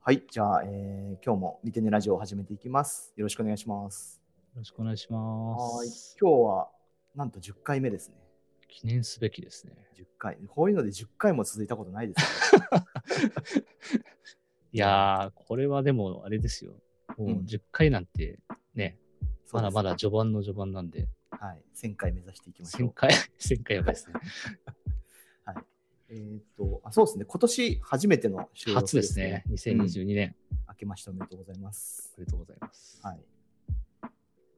はい、じゃあ、えー今日もリテネラジオを始めていきます。よろしくお願いします。よろしくお願いしまはいす。、今日はなんと10回目ですね。記念すべきですね。10回。こういうので10回も続いたことないですよ。いやー、これはでも、あれですよ。もううん10回なんてね、まだまだそう序盤の序盤なんで。はい、1000回目指していきましょ1000う。回、1000回やばいですね。えーっとあ、そうですね。今年初めての収録初ですね。2022年。明けましておめでとうございます。おめでとうございます。はい。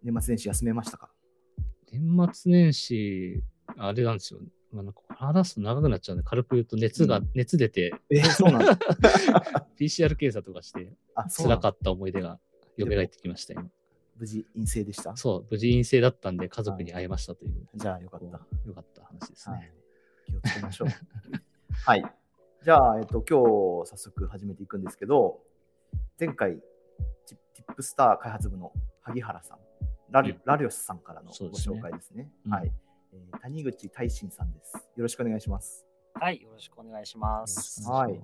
年末年始休めましたか？年末年始、あれなんですよ。まあ、なんか話すと長くなっちゃうんで、軽く言うと熱が、うん熱出て、えー、そうなんだ。PCR 検査とかして、あ、そうなんだ辛かった思い出が蘇ってきました、今。無事陰性でした？そう、無事陰性だったんで、家族に会えましたという。じゃあよかった。よかった話ですね。はい、気をつけましょう。はい。じゃあ、えっと、今日早速始めていくんですけど、前回、ティティップスター開発部の萩原さん、ラリ,、うんラリオスさんからのごそうですね紹介ですね。うんはい、えー谷口大臣さんです。よろしくお願いします。はい、よろしくお願いします。はい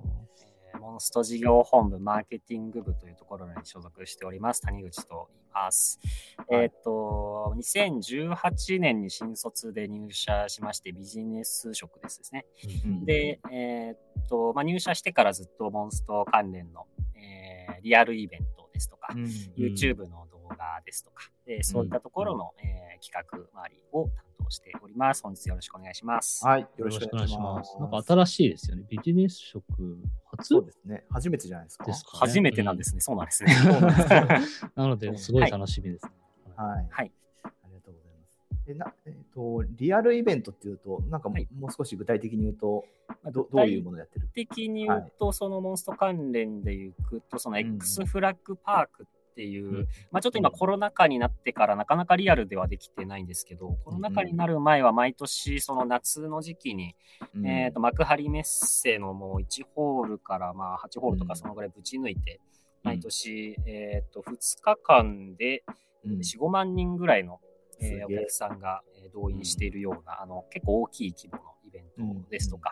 モンスト事業本部マーケティング部というところに所属しております、谷口と言います。はいえーっと、2018年に新卒で入社しまして、ビジネス職ですですね。うんで、えーっと、まあ、入社してからずっとモンスト関連の、えーリアルイベントですとか、うん YouTube の動画ですとか、えーそういったところの、えー企画周りを担当しております。本日よろしくお願いします。はい、よよろろしくお願いしま。ますす。なんか新しいですよね。ビジネス職初？そうですね。初めてじゃないですか。ですかね初めてなんですね。そうなんです ね。そうなんですよなので、すごい楽しみですね。はい。はい。ありがとうございます。えなえっとリアルイベントっていうと、なんかも,、はいもう少し具体的に言うと、まあどどういうものをやってる？的に言うと、そのモンスト関連で言うと、その X フラッグパークっていう、うん。まあちょっと今うん。コロナ禍になってからなかなかリアルではできてないんですけど、コロナ禍になる前は毎年その夏の時期に、うん。えっ、と、幕張メッセのもう1ホールからまあ8ホールとうん。かそのぐらいぶち抜いて、毎年、えっ、と、2日間でうん。4、5万人ぐらいの、えお客さんがえー動員しているような、あの、結構大きい規模のイベントですとか、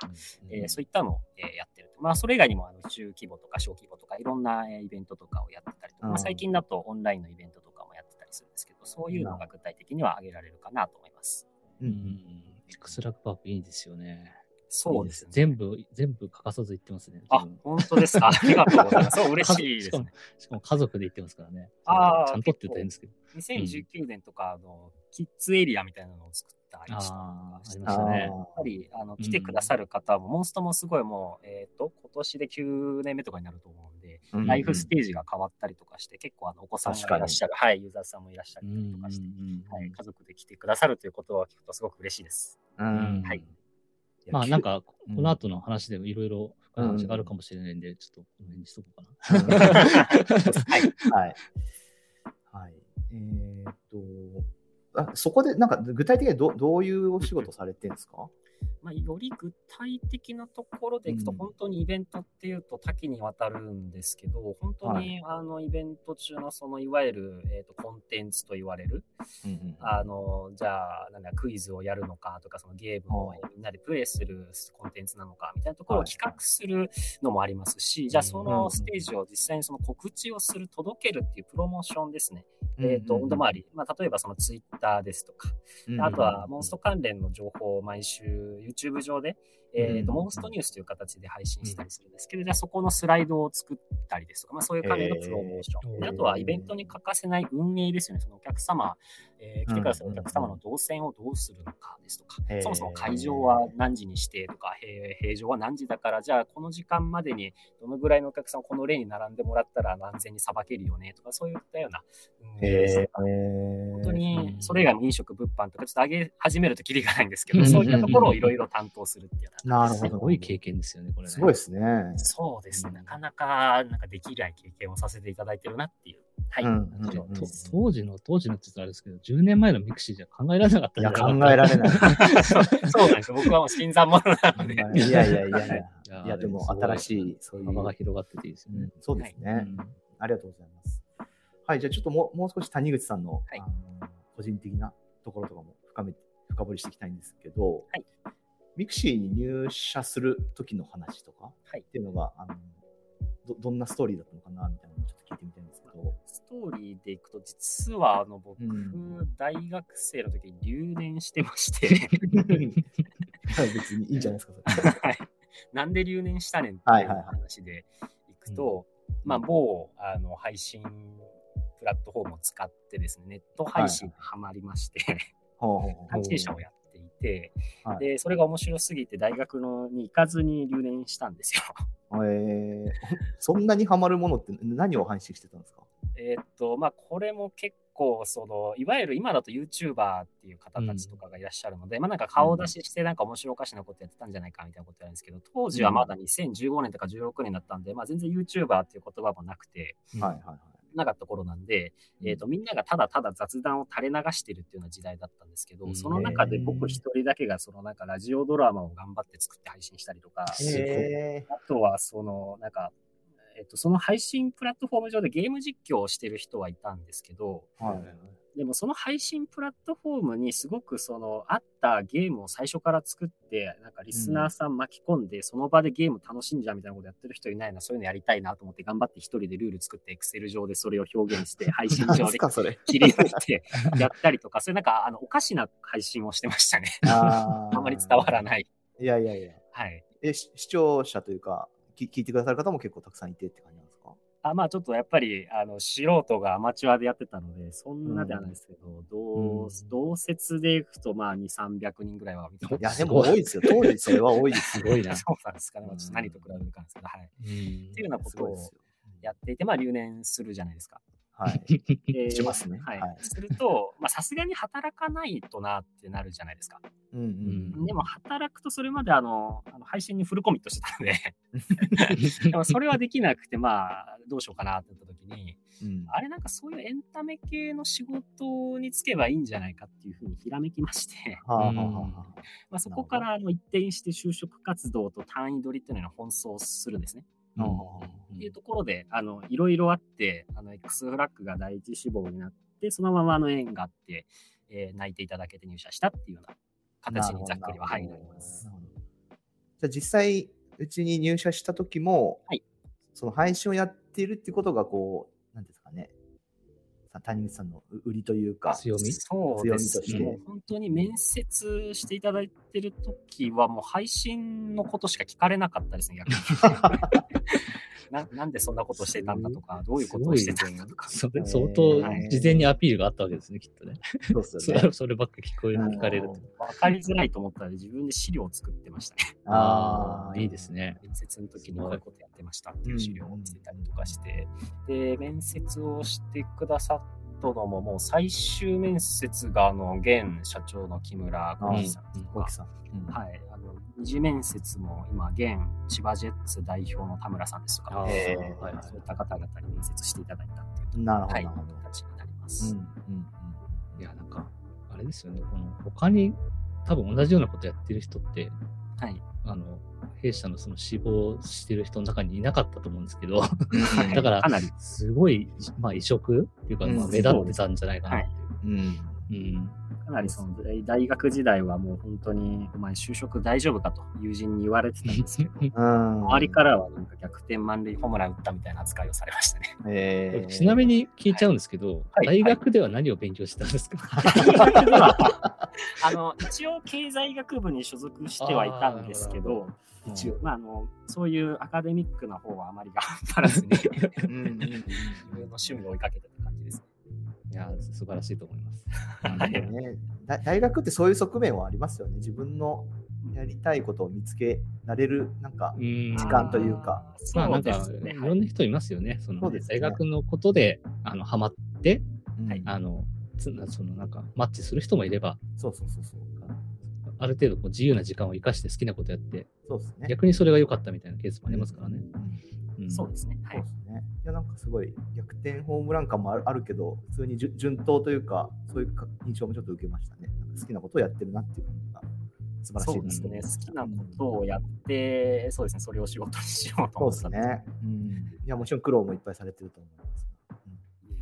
えーそういったのを、えーやってると。まあ、それ以外にも、あの、中規模とか小規模とか、いろんな、えーイベントとかをやってたりとか、まあ、うん最近だとオンラインのイベントとかもやってたりするんですけど、そういうのが具体的には挙げられるかなと思います。ううんん。X ラックパークいいですよね。そうですね。全部、全部欠かさず言ってますね。あ本当ですか？ありがとうございます。そう、嬉しいですね。しかも家族で行ってますからね。あーちゃんとって言ったらいいんですけど。2019年とか、あの、キッズエリアみたいなのを作ったりした。りあーありましたね。やっぱり、あの、来てくださる方も、モンストもすごいもう、えっ、と、今年で9年目とかになると思うんで、うんライフステージが変わったりとかして、結構あの、お子さんがいらっしゃる、はい、ユーザーさんもいらっしゃうったりとかして、んはい、家族で来てくださるということを聞くとすごく嬉しいです。うん。はい。まあなん、か、こうん。の後の話でもいろいろ深い話があるかもしれないんで、ちょっとこの辺にしとこうかな。はい。はい。はい。えーっと、そこで、なんか具体的にどどういうお仕事されてるんですか？まあ、より具体的なところでいくと、うん。本当にイベントっていうと多岐にわたるんですけど、本当に、あのイベント中のそのいわゆる、えー、とコンテンツと言われる、あのじゃあなんだクイズをやるのかとか、そのゲームをはい。みんなでプレイするコンテンツなのかみたいなところをはい。企画するのもありますし、じゃあそうんのステージを実際にその告知をする、届けるっていうプロモーションですね。うんえっ、と、温度回り、まあ、例えばそのツイッターですとか、うんあとは、モンスト関連の情報を毎週 YouTube 上で、えーとうんモンストニュースという形で配信したりするんですけど、じゃあそこのスライドを作ったりですとか、まあ、そういう関連のプロモーション。あとはイベントに欠かせない運営ですよね。そのお客様、えー来てくださるお客様の動線をどうするのかですとか、そもそも会場は何時にしてとか、平平常は何時だから、じゃあこの時間までにどのぐらいのお客さんをこの列に並んでもらったら安全にさばけるよねとか、そういったような運営ですとか本本当にうん。それ以外も飲食、物販とか、ちょっと上げ始めるときりがないんですけど、うんそういったところをいろいろ担当するっていうようなるほどすごい経験ですよね、これね。すごいですね。そうですね、なかなかなんかできない経験をさせていただいてるなっていう。はい。うんうん当時の、当時のって言ったらあれですけど、10年前のミクシーじゃ考えられなかったいや、考えられない。そ うそうなんですよ。僕はもう新参者なので。いやいやいやいや。いやでも新しい、そういう。幅が広がってていいですよねうん。そうですね、うんありがとうございます。はい、じゃあちょっともうもう少し谷口さんの,、はいあの個人的なところとかも深めて深掘りしていきたいんですけど、はいミクシーに入社する時の話とかはい。っていうのが、あのどどんなストーリーだったのかなみたいなのをちょっと聞いてみたいんですけど。ストーリーでいくと、実はあの僕、うん。大学生の時に留年してまして、別にいいんじゃないですか。はい。なんで留年したねんってはいいうはいはい話でいくと、まあ、某あの配信プラットフォームを使ってですね、ネット配信にハマりまして、ほうほうほう。配信者をやってはい。で、それが面白すぎて大学のに行かずに留年したんですよ。えー、そんなにハマるものって何を配信してたんですか？えーっと、まあ、これも結構、その、いわゆる今だと YouTuber っていう方たちとかがいらっしゃるので、まあなんか顔出ししてなんか面白おかしなことやってたんじゃないかみたいなことやるんですけど、当時はまだ2015年とか16年だったんで、まあ全然 YouTuber っていう言葉もなくて、はいはいはい。なかった頃なんで、えーっと、みんながただただ雑談を垂れ流してるっていうような時代だったんですけど、うん。その中で僕一人だけがそのなんかラジオドラマを頑張って作って配信したりとか、えあとは、その、なんか、えっと、その配信プラットフォーム上でゲーム実況をしてる人はいたんですけど、ー、はい。でもその配信プラットフォームにすごくその合ったゲームを最初から作って、なんかリスナーさん巻き込んで、その場でゲーム楽しんじゃうみたいなことやってる人いないな、そういうのやりたいなと思って頑張って一人でルール作って、エクセル上でそれを表現して、配信何上で。切り抜いてやったりとか、それなんかあのおかしな配信をしてましたね。あ あまり伝わらい。ない。いやいやいや。はい。え、し視聴者というか、き聞いてくださる方も結構たくさんいてって感じあまあちょっとやっぱりあの素人がアマチュアでやってたので、そんなではないですけど、同うん同説でいくとまあ2、300人ぐらいは見ていや、でも多いですよ。当時それは多いですすごいな。そうなんですかね。まあちょっと何と比べるかなんですけど、はい。っていうようなことを。やっていて、まあ留年するじゃないですか。はい。で しますねはい。はいすると、まあさすがに働かないとなってなるじゃないですか。うんうん。でも働くとそれまであの、あの配信にフルコミットしてたので、でもそれはできなくて、まあどうしようかなって言った時に、うんあれなんかそういうエンタメ系の仕事に就けばいいんじゃないかっていうふうにひらめきまして、はあはあはあはまあ、そこからあの一転して就職活動と単位取りっていうのに奔走するんですね。あ。っていうところで、あの、いろいろあって、あの、X フラッグが第一志望になって、そのままあの縁があって、えー泣いていただけて入社したっていうような形にざっくりは入ります。じゃあ実際、うちに入社した時も、はいその配信をやっているっていうことが、こう、谷口さんの売りというか、強み？そうです強みとしてね。本当に面接していただいてる時は、もう配信のことしか聞かれなかったですね、逆に。ななんでそんなことしてたんだとか、どういうことをしてたんだとか。それ相当はい事前にアピールがあったわけですね、きっとね。そうですね。れ そればっか聞こえる、聞かれると。わかりづらいと思ったら自分で資料を作ってましたね。ああ、いいですね。面接の時にこういうことやってましたっていう資料を見せたりとかして、で、面接をしてくださったのも、もう最終面接が、あの、現社長の木村浩二さんとかコキ、さん。うんはい、あの、二次面接も今、現千葉ジェッツ代表の田村さんですとか、はいはいそういった方々に面接していただいたっていうなるほど、はい。形になりまうす。んうんいや、なんか、あれですよね。この他に多分同じようなことやってる人って、はい。あの、弊社のその死亡してる人の中にいなかったと思うんですけど、うんだからすごい、まあ異色っていうか、まあうん目立ってたんじゃないかなってうん。いう。うん。かなりその大大学時代はもう本当に、お前就職大丈夫かと友人に言われてたんですけど、うん。周りからはなんか逆転満塁ホームラン打ったみたいな扱いをされましたね。えー、ちなみに聞いちゃうんですけど、はい大学では何を勉強してたんですか、あの、一応経済学部に所属してはいたんですけど、一応、まあ、あの、そういうアカデミックな方はあまり頑張らずに、自うんうんうん分の趣味を追いかけて。いや、素晴らしいと思います。はいね、だ大学ってそういう側面はありますよね。自分のやりたいことを見つけられる、なんか、うん時間というかあー。まあなんか。いはいろんな人いますよね。そのね大学のことで、あの、ハマって、はいあの、つそのなんか、マッチする人もいれば、そうそうそうそう。ある程度こう自由な時間を生かして好きなことやって、そうですね。逆にそれが良かったみたいなケースもありますからね。うんうんそうですね。はいそうで。すね。いや、なんかすごい逆転ホームラン感もあるあるけど、普通に順順当というか、そういうか印象もちょっと受けましたね。好きなことをやってるなっていう感じが素晴らしいですね。好きなことをやって、そうですね。それを仕事にしようと思ったですね。うん。いや、もちろん苦労もいっぱいされてると思います。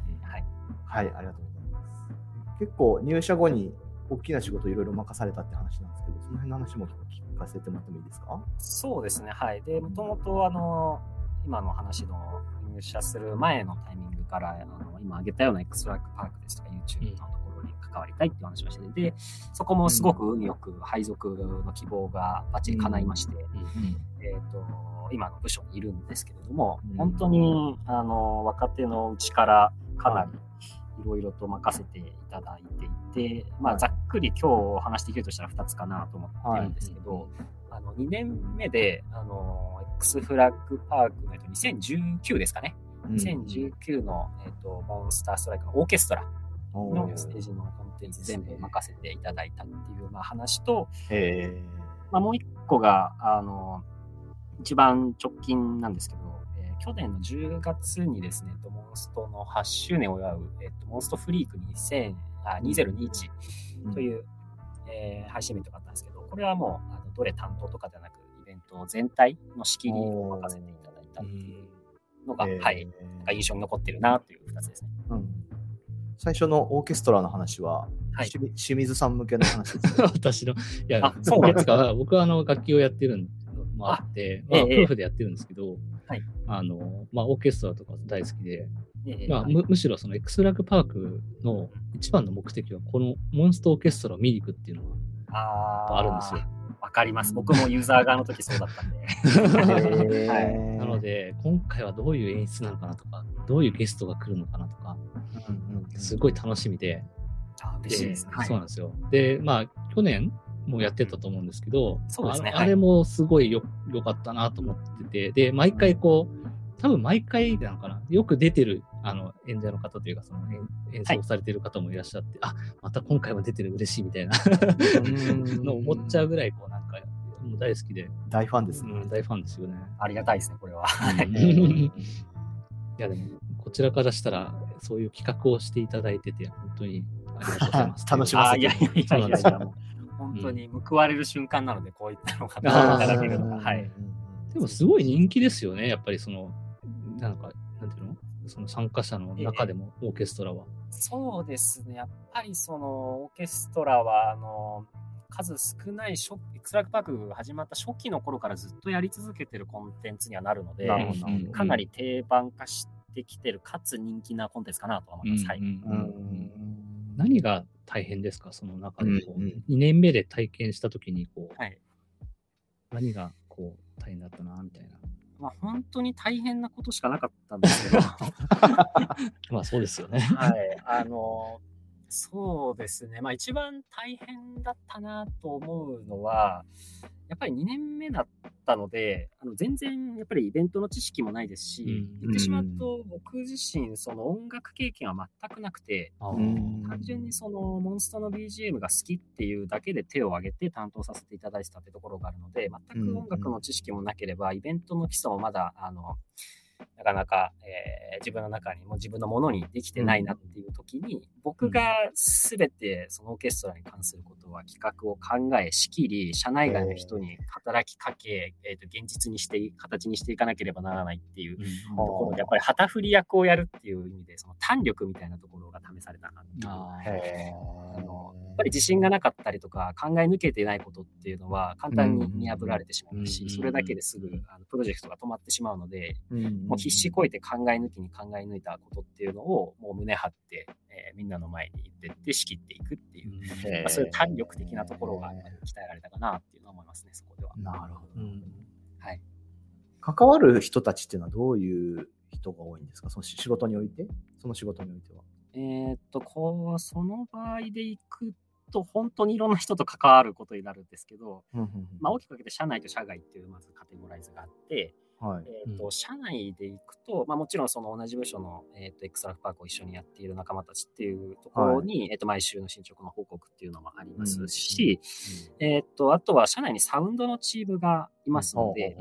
うんはい。はい、ありがとうございます。結構入社後に大きな仕事いろいろ任されたって話なんですけど、その辺の話も聞かせてもらってもいいですか？そうですね。はい。で、もともと、あの、今の話の入社する前のタイミングから、あの今挙げたような X ラックパークですとか YouTube のところに関わりたいっていう話をしてて、で、そこもすごく運よく配属の希望がバッチリ叶いまして、えっ、と、今の部署にいるんですけれども、うん。本当に、あの、若手のうちからかなりい。ろいろと任せていただいていて、まあ、はい。ざっくり今日お話できるとしたら2つかなと思ってるんですけど、あの、2年目で、あの、X フラッグパークの、えっと、2019ですかね。うん。2019の、えっと、モンスターストライクのオーケストラのステージのコンテンツ全部任せていただいたっていう、まあ、話と、へまあ、もう一個が、あの、一番直近なんですけど、えー去年の10月にですね、えっとモンストの8周年を祝う、えっと、モンストフリーク2000あ2021ーという、えー配信イベントがあったんですけど、これはもう、どれ担当とかではなく、イベント全体の仕切りを任せていただいたっていうのが、へーはい、なんか印象に残ってるなという2つですね。うん。最初のオーケストラの話は、はい。清水さん向けの話ですね。私の、いやあ、そうなんですか？僕はあの楽器をやってるのもあって、まあ、ええ。夫婦でやってるんですけど、はい。あの、まあ、オーケストラとか大好きで、えーまあ、はい。むむしろそのエクスラックパークの一番の目的は、このモンストオーケストラを見に行くっていうのがあるんですよ。わかります。僕もユーザー側の時そうだったんで。はいなの、で、今回はどういう演出なのかなとか、どういうゲストが来るのかなとか、うんうんうんすごい楽しみで、あ嬉しいですね。はいそうなんですよ。で、まあ、去年もやってたと思うんですけど、そうですねはいあれもすごいよ良かったなと思ってて、で、毎回こう、多分毎回なのかな、よく出てるあの演者の方というか、その演演奏されてる方もいらっしゃって、あまた今回も出てる嬉しいみたいなうんのを思っちゃうぐらい、こうなんか、もう大好きで、大ファンですね。うん、大ファンですよね。ありがたいですね、これは。うんいいや、でも、こちらからしたら、そういう企画をしていただいてて、本当にありがとうございます。楽しませてあいやいやいやいや。本当に報われる瞬間なので、こういったのがいただけるのが。はい。でもすごい人気ですよね、やっぱりその、なんか、その参加者の中でもオーケストラは。そうですね。やっぱりその、オーケストラは、あの、数少ない初、エクストラックパークが始まった初期の頃からずっとやり続けてるコンテンツにはなるので、なるほどうんかなり定番化してきてる、かつ人気なコンテンツかなとは思います。はい。うんうんううんん何が大変ですかその中でこう、うんうん2年目で体験したときにこう、はい。何がこう大変だったな、みたいな。まあ、本当に大変なことしかなかったんですけど、まあそうですよね。はい。あの、そうですね。まあ一番大変だったなと思うのは、やっぱり2年目だったので、あの全然やっぱりイベントの知識もないですし、うん言ってしまうと僕自身その音楽経験は全くなくて、うん単純にそのモンストの BGM が好きっていうだけで手を挙げて担当させていただいてたってところがあるので、全く音楽の知識もなければ、イベントの基礎もまだ、あの、なかなか、えー自分の中にも自分のものにできてないなっていう時に、僕が全てそのオーケストラに関することは企画を考え、仕切り、社内外の人に働きかけ、えーと現実にして、形にしていかなければならないっていううん。ところで、やっぱり旗振り役をやるっていう意味で、その胆力みたいなところが試されたなっていう。あのやっぱり自信がなかったりとか考え抜けてないことっていうのは簡単に見破られてしまううんし、それだけですぐあのプロジェクトが止まってしまうので、ーもう必死こいて考え抜きに考え抜いたことっていうのをもう胸張って、えーみんなの前に出てって仕切っていくっていう、へーまあ、そういう鍛力的なところが鍛えられたかなっていうのは思いますね、そこでは。なるほど。うんはい。関わる人たちっていうのはどういう人が多いんですか？その仕事において？その仕事においては。えーっと、こう、その場合でいくと、本当にいろんな人と関わることになるんですけど、まあ、大きく分けて社内と社外っていうまずカテゴライズがあって、はい。えーと社内で行くと、まあ、もちろんその同じ部署の、えー、とエクストラフパークを一緒にやっている仲間たちっていうところに、えー、と毎週の進捗の報告っていうのもありますし、えー、とあとは社内にサウンドのチームがいますので、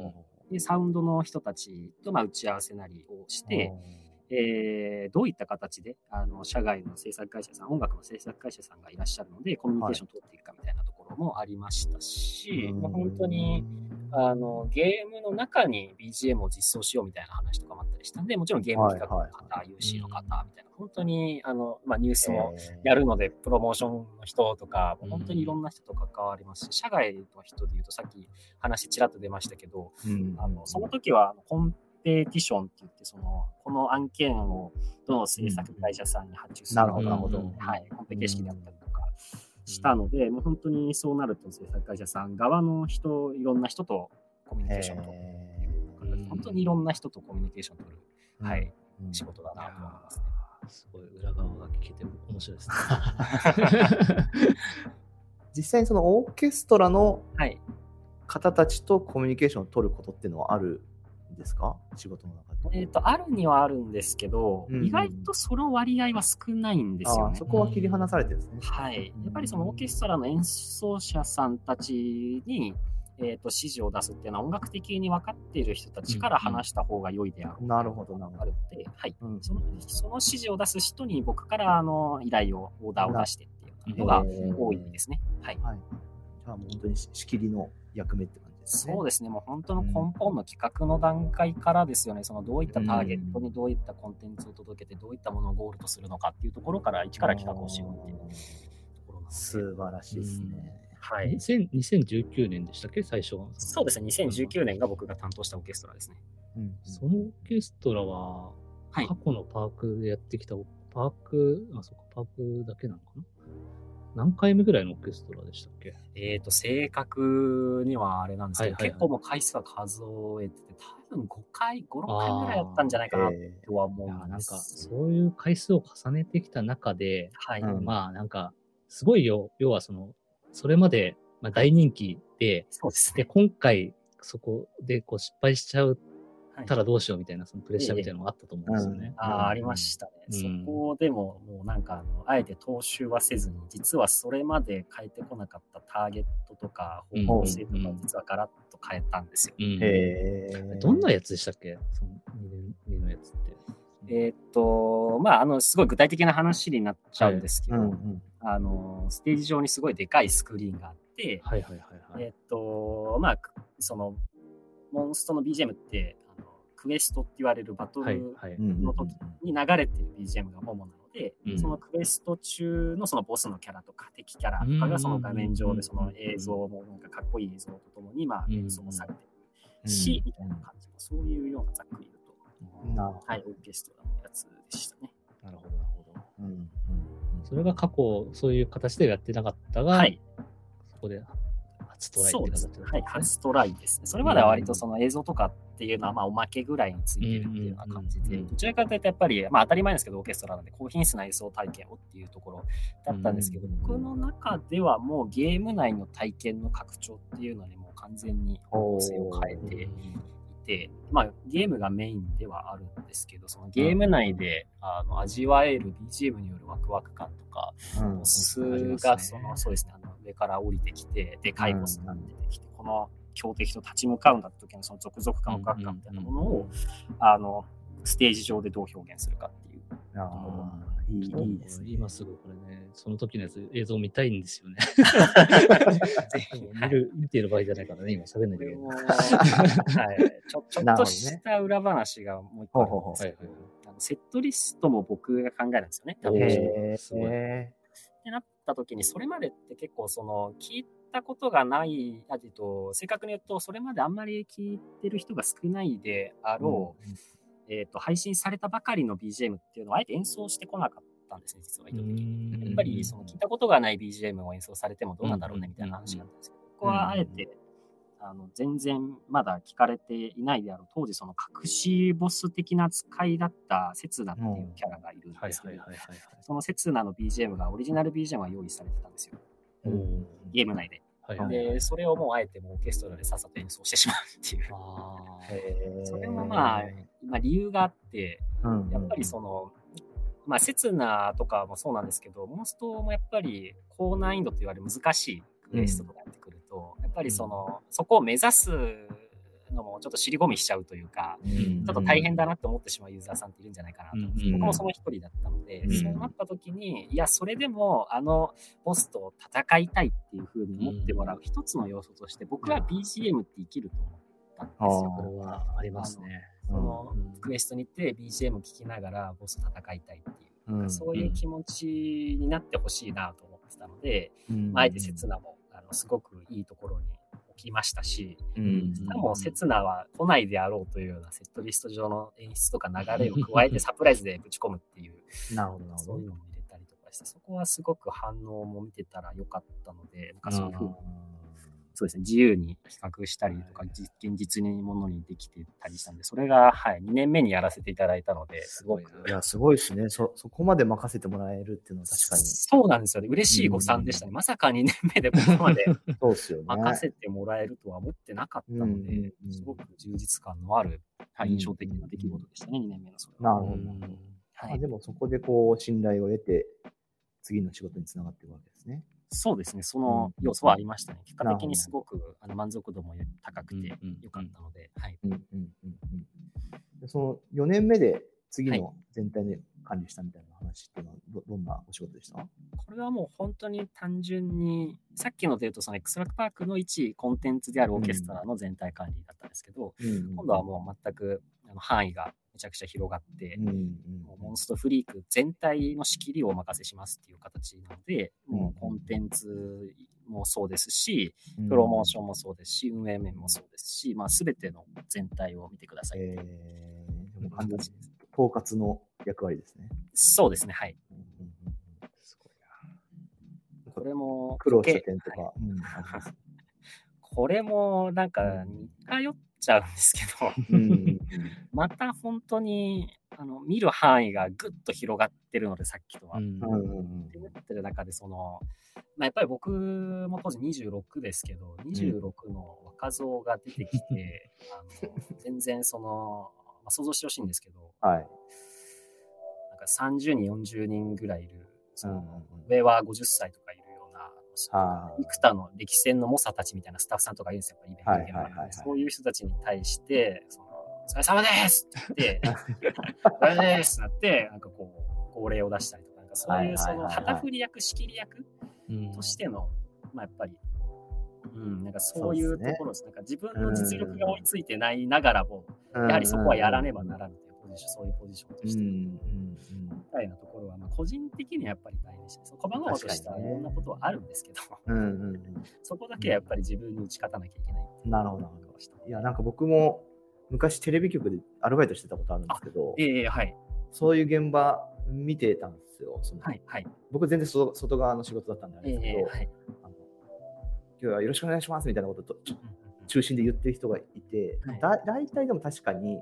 でサウンドの人たちとまあ打ち合わせなりをして、えーどういった形であの社外の制作会社さん、音楽の制作会社さんがいらっしゃるので、コミュニケーションを取っていくかみたいなともありましたし、まあ本当に、あのゲームの中に BGM を実装しようみたいな話とかもあったりしたんで、もちろんゲーム企画の方、はい UC の方みたいな、本当にあの、まあ、ニュースもえーやるので、プロモーションの人とか、もう本当にいろんな人と関わりますし、社外の人で言うと、さっき話ちらっと出ましたけど、うん。あのその時はあのコンペティションって言って、その、この案件をどの制作会社さんに発注するなるほどなるほど。はい、コンペ形式だったりとかしたので、もう本当にそうなると制作会社さん側の人、いろんな人とコミュニケーションを取るっていううん本当にいろんな人とコミュニケーションを取る、うんはい、うん仕事だなと思いますね。ーすごい裏側が聞けて面白いですね。実際にそのオーケストラのはい。方たちとコミュニケーションを取ることっていうのはあるんですか？仕事の中で。えっ、と、あるにはあるんですけど、うん意外とその割合は少ないんですよねそ。こは切り離されてですね。はい。やっぱりそのオーケストラの演奏者さんたちに、えー、と指示を出すっていうのは音楽的に分かっている人たちから話した方が良いであろうなるほどなるほどはい。うんそのその指示を出す人に僕からあの依頼を、オーダーを出してっていうのが多いですね。はい。はい。じゃあもう本当に仕切りの役目って感じですね。そうですね、もう本当の根本の企画の段階からですよね、そのどういったターゲットにどういったコンテンツを届けて、どういったものをゴールとするのかっていうところから、一から企画をしようっていうところなので、素晴らしいですね。はい。2000 2019年でしたっけ？最初は。そうですね、2019年が僕が担当したオーケストラですね。うんそのオーケストラは、はい過去のパークでやってきた、パーク、あ、そうか、パークだけなのかな？何回目ぐらいのオーケストラでしたっけ？えっ、と、正確にはあれなんですけど、はいはいはい結構もう回数は数えてて、多分5回、5、6回ぐらいやったんじゃないかなえとは思いや、なんか、うんです。そういう回数を重ねてきた中で、はい。うんまあ、なんか、すごいよ、要はその、それまで、まあ、大人気で、で、そうですね。今回、そこでこう失敗しちゃうはいたらどうしようみたいな、そのプレッシャーみたいなのがあったと思うんですよね。ああ、ありましたね。うんそこでも、もうなんかあの、あえて踏襲はせずに、実はそれまで変えてこなかったターゲットとかうん方向性とかうん、実はガラッと変えたんですよ。うんへえどんなやつでしたっけその2年目のやつって。えーっと、まあ、あの、すごい具体的な話になっちゃうんですけど、うんうんあの、ステージ上にすごいでかいスクリーンがあって、はいはいはいはい。えーっと、まあ、くその、モンストの BGM って、クエストって言われるバトはいルの時に流れてる BGM が主なので、うん。そのクエスト中のそのボスのキャラとか敵キャラとかがその画面上でその映像もなんかかっこいい映像とともにまあうん演奏されてるし、みたいな感じの、そういうようなざっくり言うと、なるほどはい、オーケストラのやつでしたね。なるほどなるほど。うんうんそれが過去、そういう形でやってなかったが、はい、そこで初トライってそうです。形だったん。はい、初トライですね。それまでは割とその映像とかっていうのはまあおまけぐらいについてるっていうような感じで、どちらかというとやっぱり、まあ当たり前ですけど、オーケストラなんで高品質な演奏体験をっていうところだったんですけど、うん僕の中ではもうゲーム内の体験の拡張っていうのにもう完全に方向性を変えていて、まあゲームがメインではあるんですけど、そのゲーム内であの味わえる BGM によるワクワク感とか、うん。すね。がその、そうですね、上から降りてきて、でかいボスが出てきて、この強敵と立ち向かうんだった時のその続々感、ワクワク感みたいなものを、あの、ステージ上でどう表現するかっていう。あーいいいいですね。今すぐこれね、その時のやつ映像見たいんですよね。ぜひ見る、見てる場合じゃないからね、今喋んないけない。はい、ちょちょっとした裏話がもう一個あるんですけど、はいはいあのセットリストも僕が考えるんですよね。へすごいえ。ってなった時に、それまでって結構その、聞いたことがない、あと、正確に言うと、それまであんまり聞いてる人が少ないであろう、えっと、配信されたばかりの BGM っていうのをあえて演奏してこなかったんですね、実は意図的に。やっぱりその聞いたことがない BGM を演奏されてもどうなんだろうねみたいな話があったんですけど、ここはあえて、あの全然まだ聞かれていないであろう、当時その隠しボス的な使いだったセツナっていうキャラがいるんはいですけど。そのセツナの BGM が、オリジナル BGM が用意されてたんですよ。おーゲーム内で。はいはいで、それをもうあえてもうオーケストラでさっさと演奏してしまうっていう。それもまあ、まあ理由があって、うんやっぱりその、まあ、セツナとかもそうなんですけど、モンストもやっぱり高難易度と言われる難しいクエストとかやってくるっぱりその、そこを目指すのもちょっと尻込みしちゃうというか、うん。ちょっと大変だなって思ってしまうユーザーさんっているんじゃないかなと思うん。僕もその一人だったので、うん。そうなった時に、いや、それでもあのボスと戦いたいっていう風に思ってもらう一つの要素として、僕は BGM って生きると思ったんですよ。これは。ありますね。そのうん。クエストに行って BGM 聴きながらボスと戦いたいっていう、うん。そういう気持ちになってほしいなと思ってたので、うん。まああえて刹那もすごくいいところに置きましたし、うんしかも、刹那は来ないであろうというようなセットリスト上の演出とか流れを加えて サプライズでぶち込むっていう、なるほど、そういう。のも入れたりとかして、そこはすごく反応も見てたら良かったので、なんかそういうふうに、そうですね、自由に企画したりとか、じ現実にものにできてたりしたんで、それが、はい、2年目にやらせていただいたので、すごいいや、すごいですね。そ、そこまで任せてもらえるっていうのは確かに。そうなんですよね。嬉しい誤算でしたね。まさか2年目でここまで そうですよね。任せてもらえるとは思ってなかったのうんうんでう、んすごく充実感のある、はいうん印象的な出来事でしたね、2年目のそれは。なるほど。うんはいまあでもそこでこう、信頼を得て、次の仕事につながっていくわけですね。そうですね、その要素はありましたね。結果的にすごくあの満足度も高くて良かったので、その4年目で次の全体で管理したみたいな話っていうのはどどんなお仕事でした？これはもう本当に単純に、さっきので言うと、その X ラックパークの一コンテンツであるオーケストラの全体管理だったんですけど、今度はもう全くあの範囲がめちゃくちゃ広がって、うんうんもうモンストフリーク全体の仕切りをお任せしますっていう形なので、もうコンテンツもそうですし、うんプロモーションもそうですし、運営面もそうですし、まあ、全ての全体を見てくださいいうー、でも完全に形です。統括の役割ですね。そうですね、はい。うんうんうんすごいこれも、苦労した点とか。はいうん これもなんか似通っちゃうんですけど、うん。うんまた本当にあの見る範囲がぐっと広がってるので、さっきとは。うん。うんうんうんってなってる中で、その、まあ、やっぱり僕も当時26ですけど、26の若造が出てきて、あの全然その、まあ、想像してほしいんですけど、はい。なんか30人、40人ぐらいいる、そのうんうんうん。上は50歳とかい、幾多の歴戦の猛者たちみたいなスタッフさんとかいるんですよ、イベント現場にはいはいそういう人たちに対して、そのお疲れ様ですって言って、お疲れ様ですってなって、なんかこう、号令を出したりとか、なんかそういうその旗振り役、仕切り役としての、まあやっぱり、うん、なんかそういうところです。なんか自分の実力が追いついてないながらも、やはりそこはやらねばならぬというポジション、そういうポジションとして、みたいなところは、まあ個人的にはやっぱり大変でした。その細々としたいろんなことはあるんですけど、そこだけはやっぱり自分に打ち勝たなきゃいけないいうなるほどいや、なんか僕も昔テレビ局でアルバイトしてたことあるんですけど、ええはい。そういう現場見てたんですよ。そのはい。はい。僕全然外外側の仕事だったんであれえですけど、えはい。あの今日はよろしくお願いしますみたいなことと中心で言ってる人がいて、はいだ大体でも確かに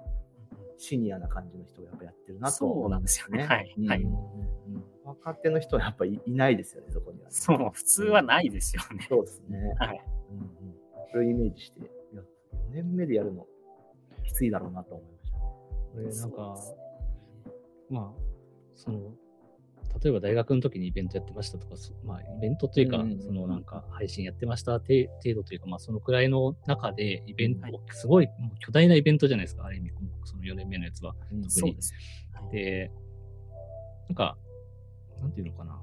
シニアな感じの人がやっぱやってるなとそうなんですよね。はい。はい。うん若手の人はやっぱいいないですよね、そこには、そう、普通はないですよね。そうですね。はい。うんうんそれをイメージして、いや4年目でやるのきついだろうなと思いました。これなんかまあ、その、例えば大学の時にイベントやってましたとか、そまあ、イベントというか、うんそのなんか配信やってました程程度というか、まあ、そのくらいの中で、イベント、はいすごいもう巨大なイベントじゃないですか、ある意味、その4年目のやつは。うん。特に。そうです。はい。で、なんか、なんていうのかな。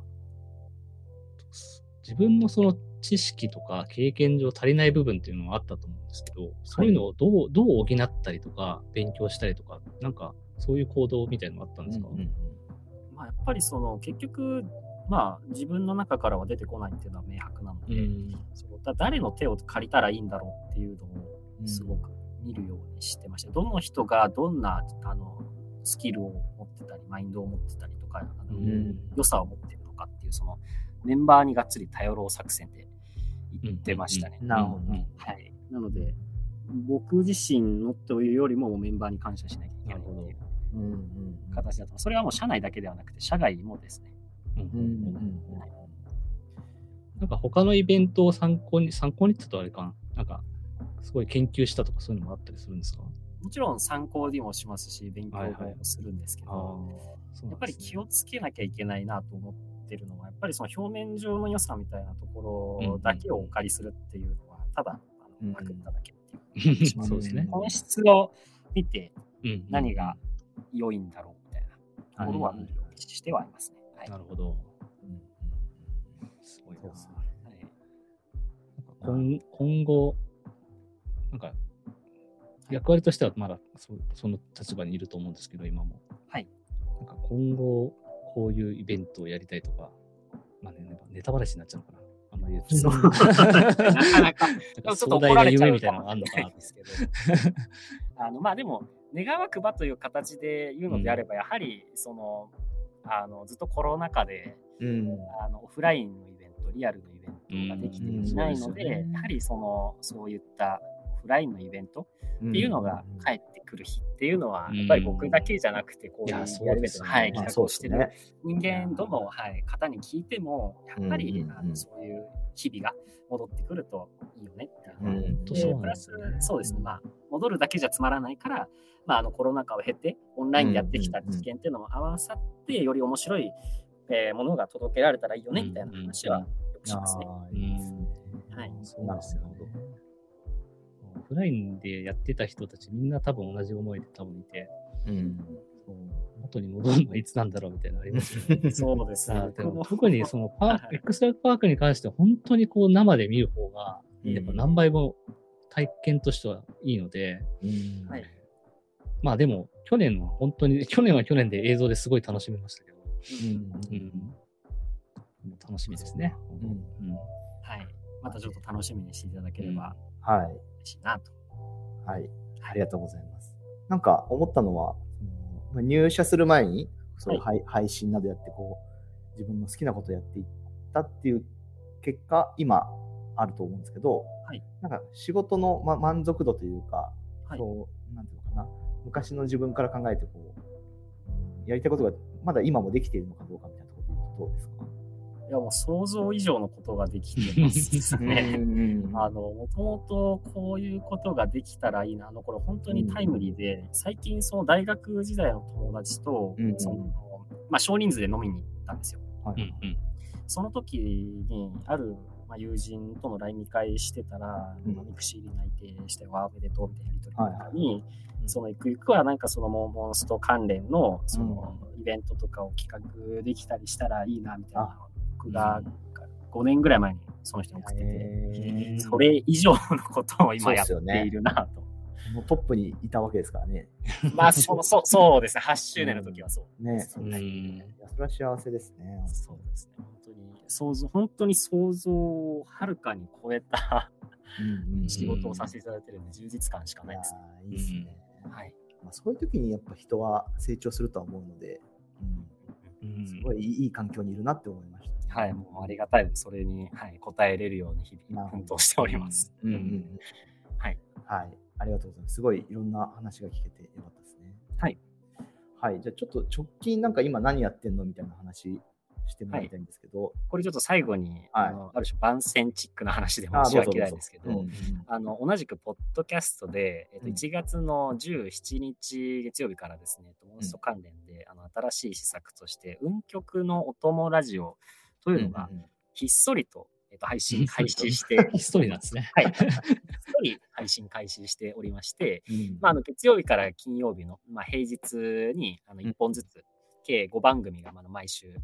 自分のその知識とか経験上足りない部分っていうのはあったと思うんですけど、そういうのをどう、どう補ったりとか、勉強したりとか、なんか、そういう行動みたいなのあったんですか、うんうんまあ、やっぱりその、結局、まあ、自分の中からは出てこないっていうのは明白なので、うんそのだ誰の手を借りたらいいんだろうっていうのうんをすごく見るようにしてました。どの人がどんなあのスキルを持ってたり、マインドを持ってたりとか、あのうん良さを持ってるのかっていう、そのメンバーにがっつり頼ろう作戦で言ってましたね。なるほど。うんはい。なので、僕自身のというよりもメンバーに感謝しなきゃいけないっていううんうん形だと。それはもう社内だけではなくて、社外もですね。うんうんうんうんなんか他のイベントを参考に、参考にって言うとあれかな。なんか、すごい研究したとかそういうのもあったりするんですか？もちろん参考にもしますし、勉強はいはいもするんですけど、そうやっぱり気をつけなきゃいけないなと思ってるのは、やっぱりその表面上の良さみたいなところだけをお借りするっていうのは、ただ、あうんのパクっただけっていう。そうですね。本質を見てうん何が良いんだろうみたいなところは見るようにしてはいますね。はいなるほど。うんすごいなそうっすねはい今今後、なんか、役割としてはまだそその立場にいると思うんですけど、今も。はい。なんか今後、こういうイベントをやりたいとか、まあね、ネタバラシになっちゃうのかな。あんま言うと。そう なかなか、でもちょっと怒られちゃうみたいなのがあるのかなですけど。あのまあでも、願わくばという形で言うのであれば、やはりそのあのずっとコロナ禍で、うん。あのオフラインのイベント、リアルのイベントができていないので、うんそうですよね。やはりそのそういったオフラインのイベントっていうのが帰ってくる日っていうのは、うんやっぱり僕だけじゃなくて、こういういやるべきはい、まあ企画をしてる。人間どの、はい、方に聞いても、やっぱり、あのそういう日々が戻ってくるといいよねっていうん。プラスそうですね、まあ、戻るだけじゃつまらないから、まあ、あのコロナ禍を経て、オンラインでやってきた知見っていうのも合わさって、より面白い、えーものが届けられたらいいよねみたいな話はよくしますね。はいそうですよね。オフラインでやってた人たちみんな多分同じ思いで多分いて、うん。そう元に戻るのはいつなんだろうみたいなのありますよね。そうですね。でも特にそのパーエクストラパークに関しては本当にこう生で見る方が、やっぱ何倍も体験としてはいいので、うんはいまあでも去年は本当に、去年は去年で映像ですごい楽しみましたけど、うんうん、楽しみですね。うんうんはい。またちょっと楽しみにしていただければはい。嬉しいなと。はい。ありがとうございます。なんか思ったのは、そのまあ入社する前に、そういう配配信などやって、こう、自分の好きなことをやっていったっていう結果、今あると思うんですけど、はいなんか仕事の、ま、満足度というか、はいそう、なんて昔の自分から考えて、こう、うんやりたいことがまだ今もできているのかどうかみたいなところで言うとどうですか？いや、もう想像以上のことができてますね。うん あの、もともとこういうことができたらいいな。あの、これ本当にタイムリーで、最近その大学時代の友達と、うんその、まあ少人数で飲みに行ったんですよ。はい。うんうん。その時に、ある、まあ、友人との LINE 見返してたら、うん。まあミクシーに内定して、わあ、おめでとうみたいなやりとりの中に、はいそのゆくゆくはなんかそのモンモンスト関連のそのイベントとかを企画できたりしたらいいなみたいな僕が5年ぐらい前にその人に送ってて、それ以上のことを今やっているなと。もうトップにいたわけですからね。まあそうそうそうですね、8周年の時はそう。ね。うん。いやそれは幸せですね。そうですね、本当に想像、本当に想像をはるかに超えたうんうん仕事をさせていただいてるんで、充実感しかないですいいですね。はい。まあ、そういう時にやっぱ人は成長するとは思うので、ううんん、すごいいい環境にいるなって思いました、ね。はい、もうありがたいです。それに、はい、応えれるように日々奮闘しております。うんうんうん。はい。はい。ありがとうございます。すごいいろんな話が聞けてよかったですね。はい。はい。じゃあちょっと直近なんか今何やってんのみたいな話してもらいたいんですけど。これちょっと最後に、はい。あのある種番宣チックな話であ申し訳ないですけど、うんうんあの同じくポッドキャストで、えっと、うん。1月の17日月曜日からですね、モンスト関連で、あの新しい施策として、運極のお供ラジオというのがうんうんひっそりと、えっと、配信開始して、ひっそりなんですね。はい、ひっそり配信開始しておりまして、うん。まあ、あの月曜日から金曜日の、まあ、平日にあの1本ずつ、計5番組がまあ毎週、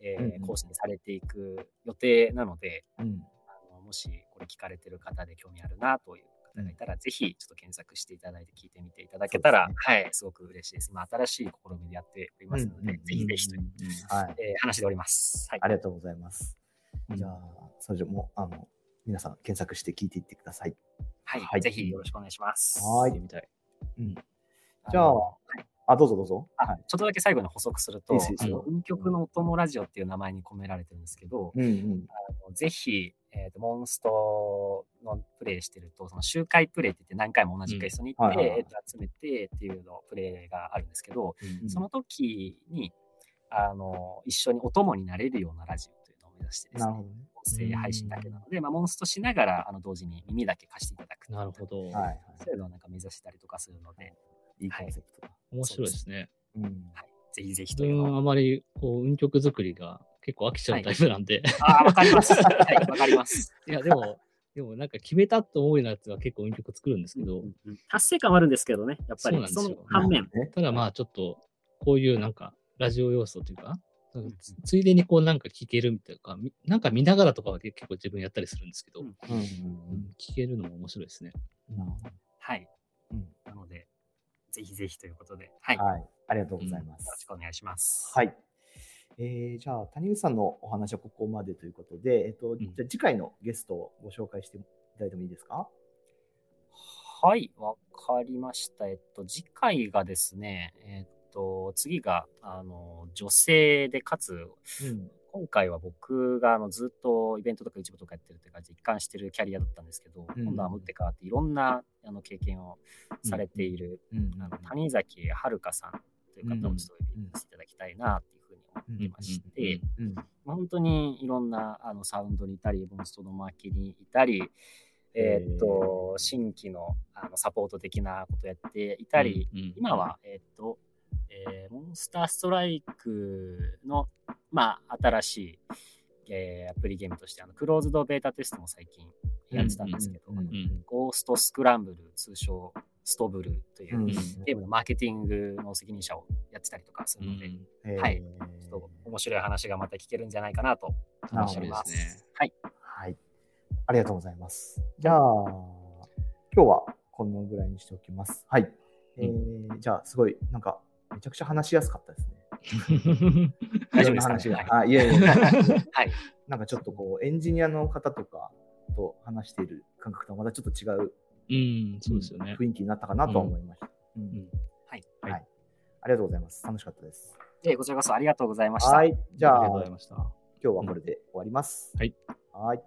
えーうんうん更新されていく予定なので、うんあのもしこれ聞かれてる方で興味あるなという方がいたら、ぜひちょっと検索していただいて聞いてみていただけたら、そうはい、すごく嬉しいです。まあ、新しい試みでやっておりますので、うんうんぜひぜひという、はい。えー話でおります。はい。ありがとうございます。うんじゃあ、それじゃもう、あの、皆さん検索して聞いていってください。はい、はいぜひよろしくお願いします。はい見てみたい。じゃあのあ、どうぞどうぞ。あはい。ちょっとだけ最後に補足すると、あの運極のお供ラジオっていう名前に込められてるんですけど、うんうん。あのぜひ、えーと、モンストのプレイしてると、その周回プレイって言って何回も同じクエストに行って、うんはいはいはい集めてっていうのプレイがあるんですけど、うんその時に、あの、一緒にお供になれるようなラジオというのを目指してですね。音声配信だけなので、まあ、モンストしながら、あの、同時に耳だけ貸していただく。なるほど。はいはい。そういうのをなんか目指したりとかするので、いいコンセプトだ。面白いですね。うん。はい、ぜひぜひ自というあまりこう運曲作りが結構飽きちゃうタイプなんで、ああ、わかります。はい、わかります。い、やでも、でもなんか決めたと思うようなやつは結構運曲作るんですけど、達成感はあるんですけどね、やっぱり。そそうなんですよの反面、ね。ただまあちょっとこういうなんかラジオ要素というか、つついでにこうなんか聞けるみたいな、みなんか見ながらとかは結構自分やったりするんですけど、うんうんうんけるのも面白いですね。うん。なるほどはい。うんなので、ぜひぜひということで、はい。よはい。ありがとうございます。ろしくお願いします。はい。えー、じゃあ、谷口さんのお話はここまでということで、えっと、うん、じゃ次回のゲストをご紹介していただいてもいいですか？はい、わかりました。えっと、次回がですね、えっと、次が、あの、女性で、かつ、うん、今回は僕があのずっとイベントとか YouTube とかやってるって感じで一貫してるキャリアだったんですけど、うん、今度は打って変わっていろんなあの経験をされている、あの谷崎遥さんという方をちょっとお呼びさせていただきたいなっていうふうに思ってまして、本当にいろんなあのサウンドにいたり、モンストの巻にいたり、えー、っと、新規のあのサポート的なことをやっていたり、今は、えー、っと、えー、モンスターストライクの、まあ、新しい、えー、アプリゲームとして、あの、クローズドベータテストも最近やってたんですけど、ゴーストスクランブル、通称ストブルという、ゲームのマーケティングの責任者をやってたりとかするので、うん、はい。ちょっと面白い話がまた聞けるんじゃないかなと思います。ね、はい。はい。ありがとうございます。じゃあ、今日はこのぐらいにしておきます。はい。えー、じゃあ、すごい、なんか、めちゃくちゃ話しやすかったですね。大丈夫ですか、ね、あいやいや はい。なんかちょっとこう、エンジニアの方とかと話している感覚とはまたちょっと違う、うん、そうですよね。雰囲気になったかなと思いました。うん。うん、はい。はい。ありがとうございます。楽しかったです。えー、こちらこそありがとうございました。はい。じゃあ、ありがとうございました。今日はこれで終わります。はい。はい。